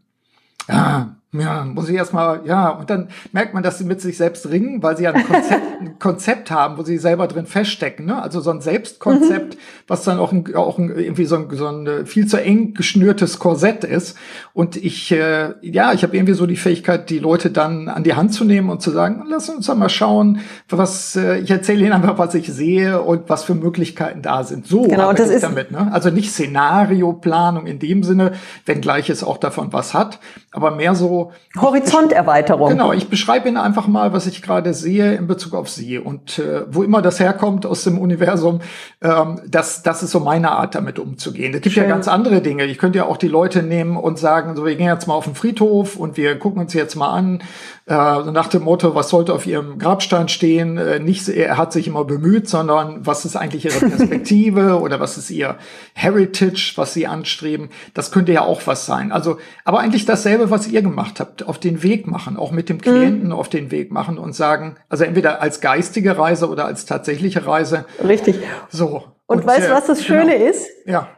Speaker 1: ja, ja, muss ich erstmal, ja, und dann merkt man, dass sie mit sich selbst ringen, weil sie ja ein Konzept, ein Konzept haben, wo sie selber drin feststecken, ne? Also so ein Selbstkonzept, mhm. was dann auch, ein, auch ein, irgendwie so ein, so ein äh, viel zu eng geschnürtes Korsett ist. Und ich, äh, ja, ich habe irgendwie so die Fähigkeit, die Leute dann an die Hand zu nehmen und zu sagen, lass uns doch mal schauen, was, äh, ich erzähle ihnen einfach, was ich sehe und was für Möglichkeiten da sind. So
Speaker 2: genau, das ist
Speaker 1: damit, ne? Also nicht Szenarioplanung in dem Sinne, wenngleich es auch davon was hat, aber mehr so,
Speaker 2: Horizonterweiterung.
Speaker 1: Genau, ich beschreibe Ihnen einfach mal, was ich gerade sehe in Bezug auf Sie und äh, wo immer das herkommt aus dem Universum, ähm, das, das ist so meine Art, damit umzugehen. Es gibt Schön. ja ganz andere Dinge. Ich könnte ja auch die Leute nehmen und sagen, so, wir gehen jetzt mal auf den Friedhof und wir gucken uns jetzt mal an, äh, nach dem Motto, was sollte auf Ihrem Grabstein stehen? Äh, nicht, er hat sich immer bemüht, sondern was ist eigentlich Ihre Perspektive oder was ist Ihr Heritage, was Sie anstreben? Das könnte ja auch was sein. Also, aber eigentlich dasselbe, was ihr gemacht habt, auf den Weg machen, auch mit dem mhm. Klienten mhm. auf den Weg machen und sagen, also entweder als geistige Reise oder als tatsächliche Reise.
Speaker 2: Richtig.
Speaker 1: So.
Speaker 2: Und, und weißt du, was das genau. Schöne ist?
Speaker 1: Ja.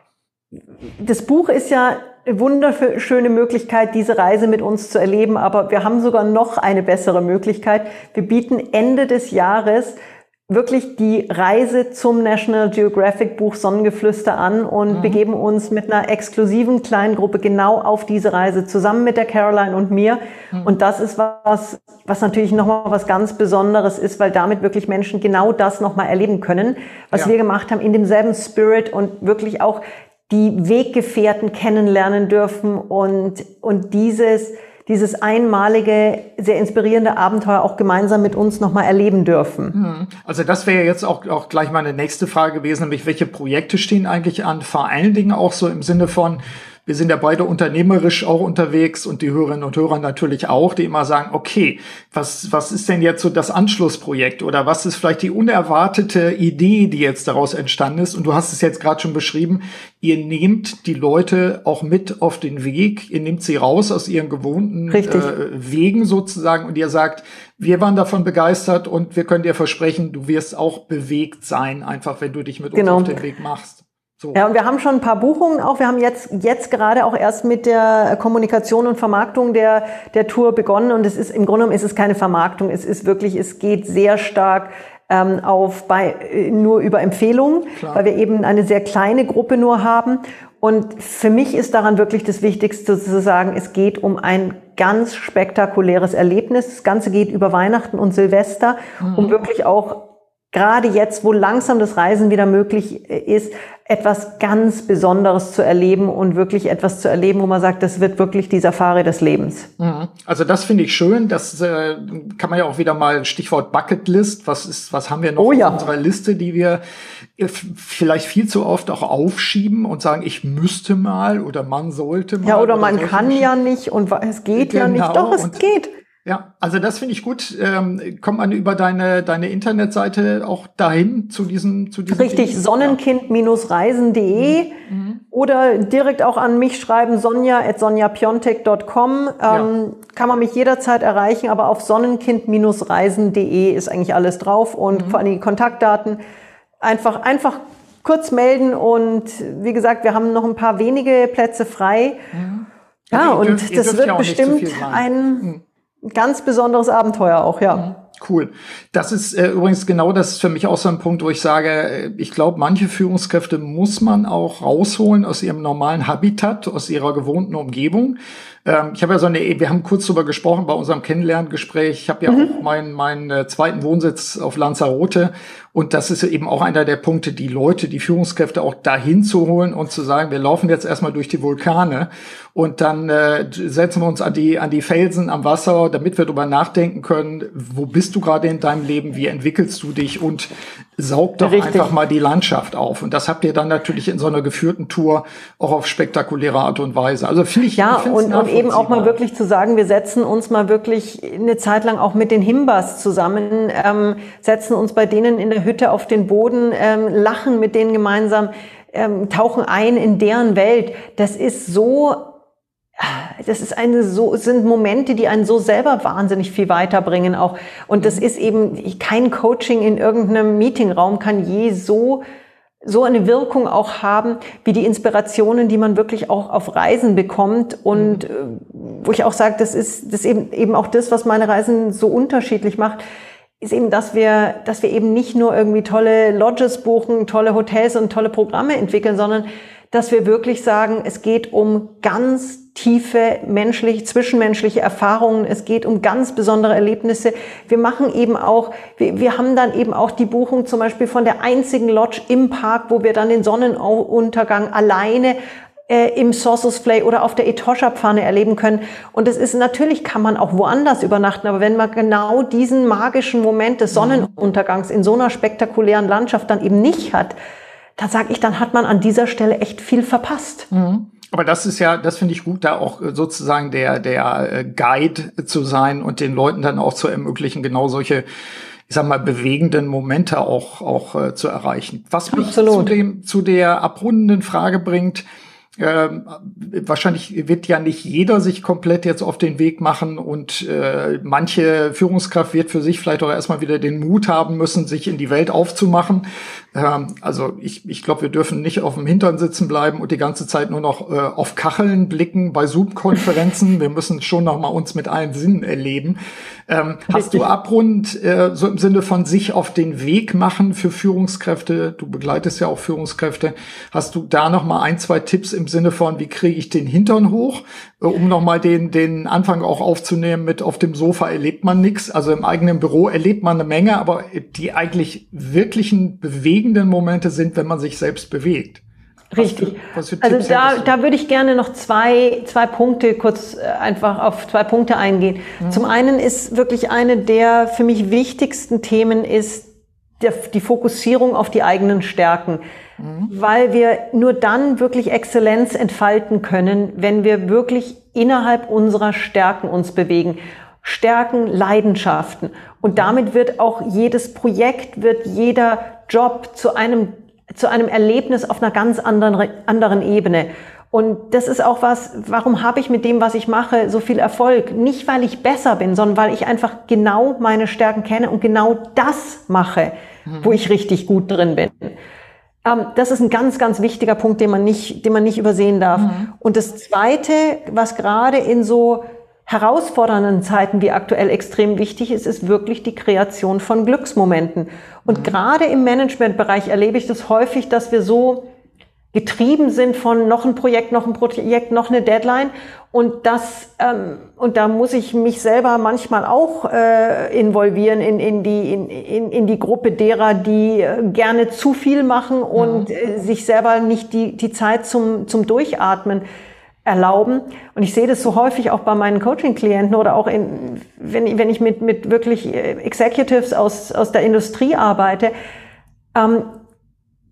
Speaker 2: Das Buch ist ja wunderschöne Möglichkeit, diese Reise mit uns zu erleben. Aber wir haben sogar noch eine bessere Möglichkeit. Wir bieten Ende des Jahres wirklich die Reise zum National Geographic Buch Sonnengeflüster an und mhm. begeben uns mit einer exklusiven kleinen Gruppe genau auf diese Reise zusammen mit der Caroline und mir. Mhm. Und das ist was, was natürlich nochmal was ganz Besonderes ist, weil damit wirklich Menschen genau das nochmal erleben können, was ja. wir gemacht haben in demselben Spirit und wirklich auch die Weggefährten kennenlernen dürfen und, und dieses, dieses einmalige, sehr inspirierende Abenteuer auch gemeinsam mit uns nochmal erleben dürfen. Hm.
Speaker 1: Also das wäre jetzt auch, auch gleich meine nächste Frage gewesen, nämlich welche Projekte stehen eigentlich an? Vor allen Dingen auch so im Sinne von, wir sind ja beide unternehmerisch auch unterwegs und die Hörerinnen und Hörer natürlich auch, die immer sagen, okay, was, was ist denn jetzt so das Anschlussprojekt oder was ist vielleicht die unerwartete Idee, die jetzt daraus entstanden ist? Und du hast es jetzt gerade schon beschrieben, ihr nehmt die Leute auch mit auf den Weg, ihr nehmt sie raus aus ihren gewohnten äh, Wegen sozusagen und ihr sagt, wir waren davon begeistert und wir können dir versprechen, du wirst auch bewegt sein, einfach wenn du dich mit genau. uns auf den Weg machst.
Speaker 2: So. Ja, und wir haben schon ein paar Buchungen auch. Wir haben jetzt, jetzt gerade auch erst mit der Kommunikation und Vermarktung der, der Tour begonnen. Und es ist, im Grunde genommen ist es keine Vermarktung. Es ist wirklich, es geht sehr stark ähm, auf bei, äh, nur über Empfehlungen, Klar. weil wir eben eine sehr kleine Gruppe nur haben. Und für mich ist daran wirklich das Wichtigste zu sagen, es geht um ein ganz spektakuläres Erlebnis. Das Ganze geht über Weihnachten und Silvester, mhm. um wirklich auch gerade jetzt, wo langsam das Reisen wieder möglich äh, ist, etwas ganz Besonderes zu erleben und wirklich etwas zu erleben, wo man sagt, das wird wirklich die Safari des Lebens.
Speaker 1: Mhm. Also das finde ich schön. Das äh, kann man ja auch wieder mal Stichwort Bucketlist. Was ist, was haben wir noch
Speaker 2: oh, ja.
Speaker 1: auf unserer Liste, die wir äh, vielleicht viel zu oft auch aufschieben und sagen, ich müsste mal oder man sollte mal.
Speaker 2: Ja, oder, oder man kann ja nicht und es geht genau. ja nicht. Genau. Doch, es geht.
Speaker 1: Ja, also das finde ich gut. Ähm, kommt man über deine, deine Internetseite auch dahin zu diesem, zu diesem
Speaker 2: Richtig, sonnenkind-reisen.de mhm. oder direkt auch an mich schreiben, sonja at sonjapiontek.com. Ähm, ja. Kann man mich jederzeit erreichen, aber auf sonnenkind-reisen.de ist eigentlich alles drauf und mhm. vor allem die Kontaktdaten. einfach, einfach kurz melden und wie gesagt, wir haben noch ein paar wenige Plätze frei. Mhm. Ja, ja und dürft, das wird bestimmt ein mhm. Ganz besonderes Abenteuer auch, ja. Mhm.
Speaker 1: Cool. Das ist äh, übrigens genau das ist für mich auch so ein Punkt, wo ich sage, äh, ich glaube, manche Führungskräfte muss man auch rausholen aus ihrem normalen Habitat, aus ihrer gewohnten Umgebung. Ähm, ich habe ja so eine, wir haben kurz darüber gesprochen bei unserem Kennenlerngespräch. Ich habe ja mhm. auch meinen meinen äh, zweiten Wohnsitz auf Lanzarote und das ist eben auch einer der Punkte, die Leute, die Führungskräfte auch dahin zu holen und zu sagen, wir laufen jetzt erstmal durch die Vulkane und dann äh, setzen wir uns an die, an die Felsen am Wasser, damit wir darüber nachdenken können, wo bist du gerade in deinem Leben, wie entwickelst du dich und saug doch Richtig. einfach mal die Landschaft auf. Und das habt ihr dann natürlich in so einer geführten Tour auch auf spektakuläre Art und Weise. Also finde ich.
Speaker 2: Ja, und, und eben auch mal wirklich zu sagen, wir setzen uns mal wirklich eine Zeit lang auch mit den Himbas zusammen, ähm, setzen uns bei denen in der Hütte auf den Boden, ähm, lachen mit denen gemeinsam, ähm, tauchen ein in deren Welt. Das ist so das ist eine so, sind Momente, die einen so selber wahnsinnig viel weiterbringen auch. Und das ist eben kein Coaching in irgendeinem Meetingraum kann je so, so eine Wirkung auch haben, wie die Inspirationen, die man wirklich auch auf Reisen bekommt. Und mhm. Äh, wo ich auch sage, das ist, das ist eben, eben auch das, was meine Reisen so unterschiedlich macht ist eben, dass wir, dass wir eben nicht nur irgendwie tolle Lodges buchen, tolle Hotels und tolle Programme entwickeln, sondern dass wir wirklich sagen, es geht um ganz tiefe menschliche, zwischenmenschliche Erfahrungen. Es geht um ganz besondere Erlebnisse. Wir machen eben auch, wir, wir haben dann eben auch die Buchung zum Beispiel von der einzigen Lodge im Park, wo wir dann den Sonnenuntergang alleine äh, im Sauces Flay oder auf der Etosha-Pfanne erleben können. Und es ist natürlich, kann man auch woanders übernachten, aber wenn man genau diesen magischen Moment des Sonnenuntergangs in so einer spektakulären Landschaft dann eben nicht hat, da sage ich, dann hat man an dieser Stelle echt viel verpasst.
Speaker 1: Mhm. Aber das ist ja, das finde ich gut, da auch äh, sozusagen der, der äh, Guide zu sein und den Leuten dann auch zu ermöglichen, genau solche, ich sag mal, bewegenden Momente auch, auch äh, zu erreichen. Was mich zu dem, zu der abrundenden Frage bringt, ähm, wahrscheinlich wird ja nicht jeder sich komplett jetzt auf den Weg machen und äh, manche Führungskraft wird für sich vielleicht auch erstmal wieder den Mut haben müssen, sich in die Welt aufzumachen. Ähm, also ich, ich glaube, wir dürfen nicht auf dem Hintern sitzen bleiben und die ganze Zeit nur noch äh, auf Kacheln blicken bei Zoom-Konferenzen. wir müssen schon noch mal uns mit allen Sinnen erleben. Ähm, hast du abrund äh, so im Sinne von sich auf den Weg machen für Führungskräfte? Du begleitest ja auch Führungskräfte. Hast du da noch mal ein, zwei Tipps im Sinne von, wie kriege ich den Hintern hoch, äh, um noch mal den den Anfang auch aufzunehmen mit auf dem Sofa erlebt man nichts. Also im eigenen Büro erlebt man eine Menge, aber die eigentlich wirklichen bewegenden Momente sind, wenn man sich selbst bewegt.
Speaker 2: Richtig. Was für, was für also da, da würde ich gerne noch zwei, zwei Punkte kurz äh, einfach auf zwei Punkte eingehen. Mhm. Zum einen ist wirklich eine der für mich wichtigsten Themen ist der, die Fokussierung auf die eigenen Stärken. Mhm. Weil wir nur dann wirklich Exzellenz entfalten können, wenn wir wirklich innerhalb unserer Stärken uns bewegen. Stärken, Leidenschaften. Und damit wird auch jedes Projekt, wird jeder Job zu einem zu einem Erlebnis auf einer ganz anderen, anderen Ebene. Und das ist auch was, warum habe ich mit dem, was ich mache, so viel Erfolg? Nicht, weil ich besser bin, sondern weil ich einfach genau meine Stärken kenne und genau das mache, mhm. wo ich richtig gut drin bin. Ähm, das ist ein ganz, ganz wichtiger Punkt, den man nicht, den man nicht übersehen darf. Mhm. Und das Zweite, was gerade in so herausfordernden Zeiten wie aktuell extrem wichtig ist, ist wirklich die Kreation von Glücksmomenten. Und mhm. gerade im Managementbereich erlebe ich das häufig, dass wir so getrieben sind von noch ein Projekt, noch ein Projekt, noch eine Deadline. Und das ähm, und da muss ich mich selber manchmal auch äh, involvieren in, in, die, in, in, in die Gruppe derer, die äh, gerne zu viel machen und mhm. äh, sich selber nicht die, die Zeit zum, zum Durchatmen erlauben. Und ich sehe das so häufig auch bei meinen Coaching-Klienten oder auch in, wenn, wenn ich mit, mit wirklich äh, Executives aus, aus der Industrie arbeite, ähm,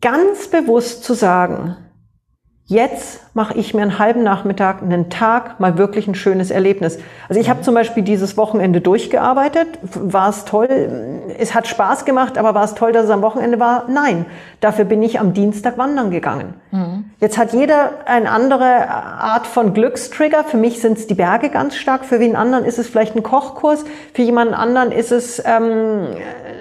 Speaker 2: ganz bewusst zu sagen, jetzt mache ich mir einen halben Nachmittag, einen Tag mal wirklich ein schönes Erlebnis. Also ich habe zum Beispiel dieses Wochenende durchgearbeitet. War es toll? Es hat Spaß gemacht, aber war es toll, dass es am Wochenende war? Nein. Dafür bin ich am Dienstag wandern gegangen. Mhm. Jetzt hat jeder eine andere Art von Glückstrigger. Für mich sind es die Berge ganz stark. Für wen anderen ist es vielleicht ein Kochkurs. Für jemanden anderen ist es ähm,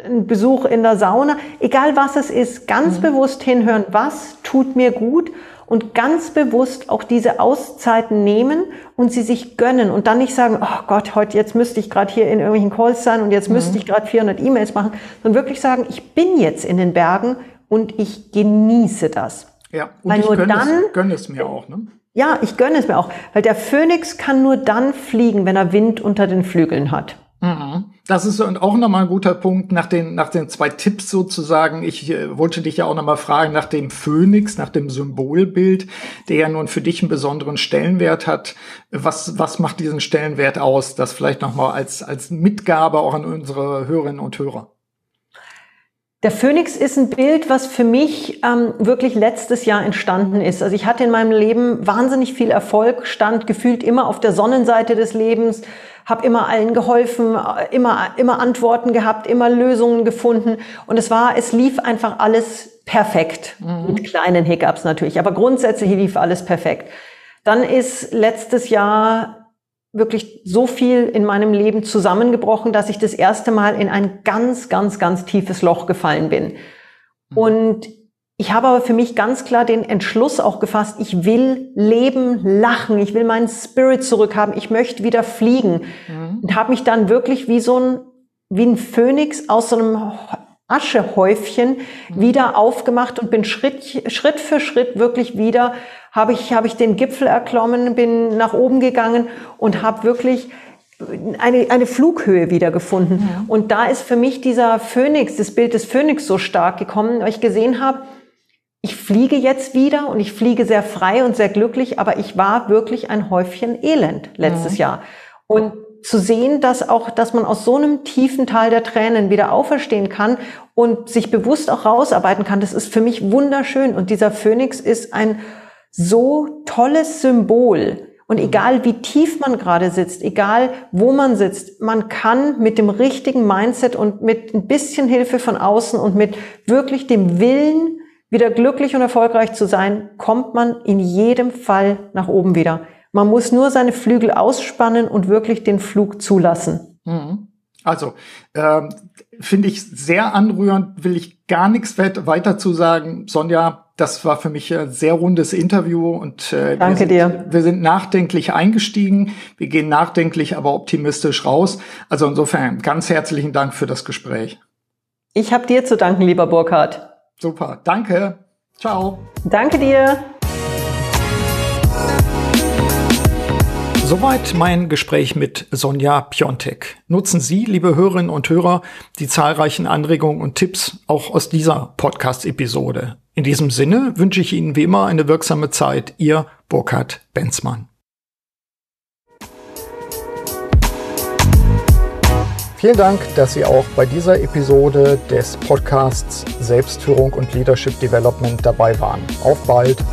Speaker 2: ein Besuch in der Sauna. Egal was es ist, ganz mhm. bewusst hinhören, was tut mir gut und ganz bewusst auch diese Auszeiten nehmen und sie sich gönnen und dann nicht sagen, oh Gott, heute jetzt müsste ich gerade hier in irgendwelchen Calls sein und jetzt mhm. müsste ich gerade 400 E-Mails machen, sondern wirklich sagen, ich bin jetzt in den Bergen und ich genieße das.
Speaker 1: Ja, und weil ich gönne, dann, es, gönne es mir auch. Ne?
Speaker 2: Ja, ich gönne es mir auch, weil der Phönix kann nur dann fliegen, wenn er Wind unter den Flügeln hat.
Speaker 1: Mhm. Das ist auch nochmal ein guter Punkt nach den, nach den zwei Tipps sozusagen. Ich äh, wollte dich ja auch nochmal fragen nach dem Phönix, nach dem Symbolbild, der ja nun für dich einen besonderen Stellenwert hat. Was, was macht diesen Stellenwert aus? Das vielleicht nochmal als, als Mitgabe auch an unsere Hörerinnen und Hörer.
Speaker 2: Der Phönix ist ein Bild, was für mich ähm, wirklich letztes Jahr entstanden ist. Also ich hatte in meinem Leben wahnsinnig viel Erfolg, stand gefühlt immer auf der Sonnenseite des Lebens, habe immer allen geholfen, immer, immer Antworten gehabt, immer Lösungen gefunden. Und es war, es lief einfach alles perfekt. Mhm. Mit kleinen Hiccups natürlich. Aber grundsätzlich lief alles perfekt. Dann ist letztes Jahr wirklich so viel in meinem Leben zusammengebrochen, dass ich das erste Mal in ein ganz, ganz, ganz tiefes Loch gefallen bin. Mhm. Und ich habe aber für mich ganz klar den Entschluss auch gefasst, ich will leben, lachen, ich will meinen Spirit zurückhaben, ich möchte wieder fliegen. Mhm. Und habe mich dann wirklich wie so ein, wie ein Phönix aus so einem Aschehäufchen mhm. wieder aufgemacht und bin Schritt, Schritt für Schritt wirklich wieder, habe ich, habe ich den Gipfel erklommen, bin nach oben gegangen und habe wirklich eine, eine Flughöhe wiedergefunden. Ja. Und da ist für mich dieser Phönix, das Bild des Phönix so stark gekommen, weil ich gesehen habe, ich fliege jetzt wieder und ich fliege sehr frei und sehr glücklich, aber ich war wirklich ein Häufchen Elend letztes ja. Jahr. Und zu sehen, dass auch, dass man aus so einem tiefen Tal der Tränen wieder auferstehen kann und sich bewusst auch rausarbeiten kann, das ist für mich wunderschön. Und dieser Phönix ist ein so tolles Symbol. Und egal wie tief man gerade sitzt, egal wo man sitzt, man kann mit dem richtigen Mindset und mit ein bisschen Hilfe von außen und mit wirklich dem Willen, wieder glücklich und erfolgreich zu sein, kommt man in jedem Fall nach oben wieder. Man muss nur seine Flügel ausspannen und wirklich den Flug zulassen.
Speaker 1: Mhm. Also, ähm, finde ich sehr anrührend, will ich gar nichts weiter zu sagen. Sonja, das war für mich ein sehr rundes Interview und
Speaker 2: äh, Danke
Speaker 1: wir sind,
Speaker 2: dir.
Speaker 1: wir sind nachdenklich eingestiegen. Wir gehen nachdenklich, aber optimistisch raus. Also insofern ganz herzlichen Dank für das Gespräch.
Speaker 2: Ich habe dir zu danken, lieber Burkhard.
Speaker 1: Super, danke. Ciao.
Speaker 2: Danke dir.
Speaker 1: Soweit mein Gespräch mit Sonja Piontek. Nutzen Sie, liebe Hörerinnen und Hörer, die zahlreichen Anregungen und Tipps auch aus dieser Podcast-Episode. In diesem Sinne wünsche ich Ihnen wie immer eine wirksame Zeit. Ihr Burkhard Benzmann. Vielen Dank, dass Sie auch bei dieser Episode des Podcasts Selbstführung und Leadership Development dabei waren. Auf bald!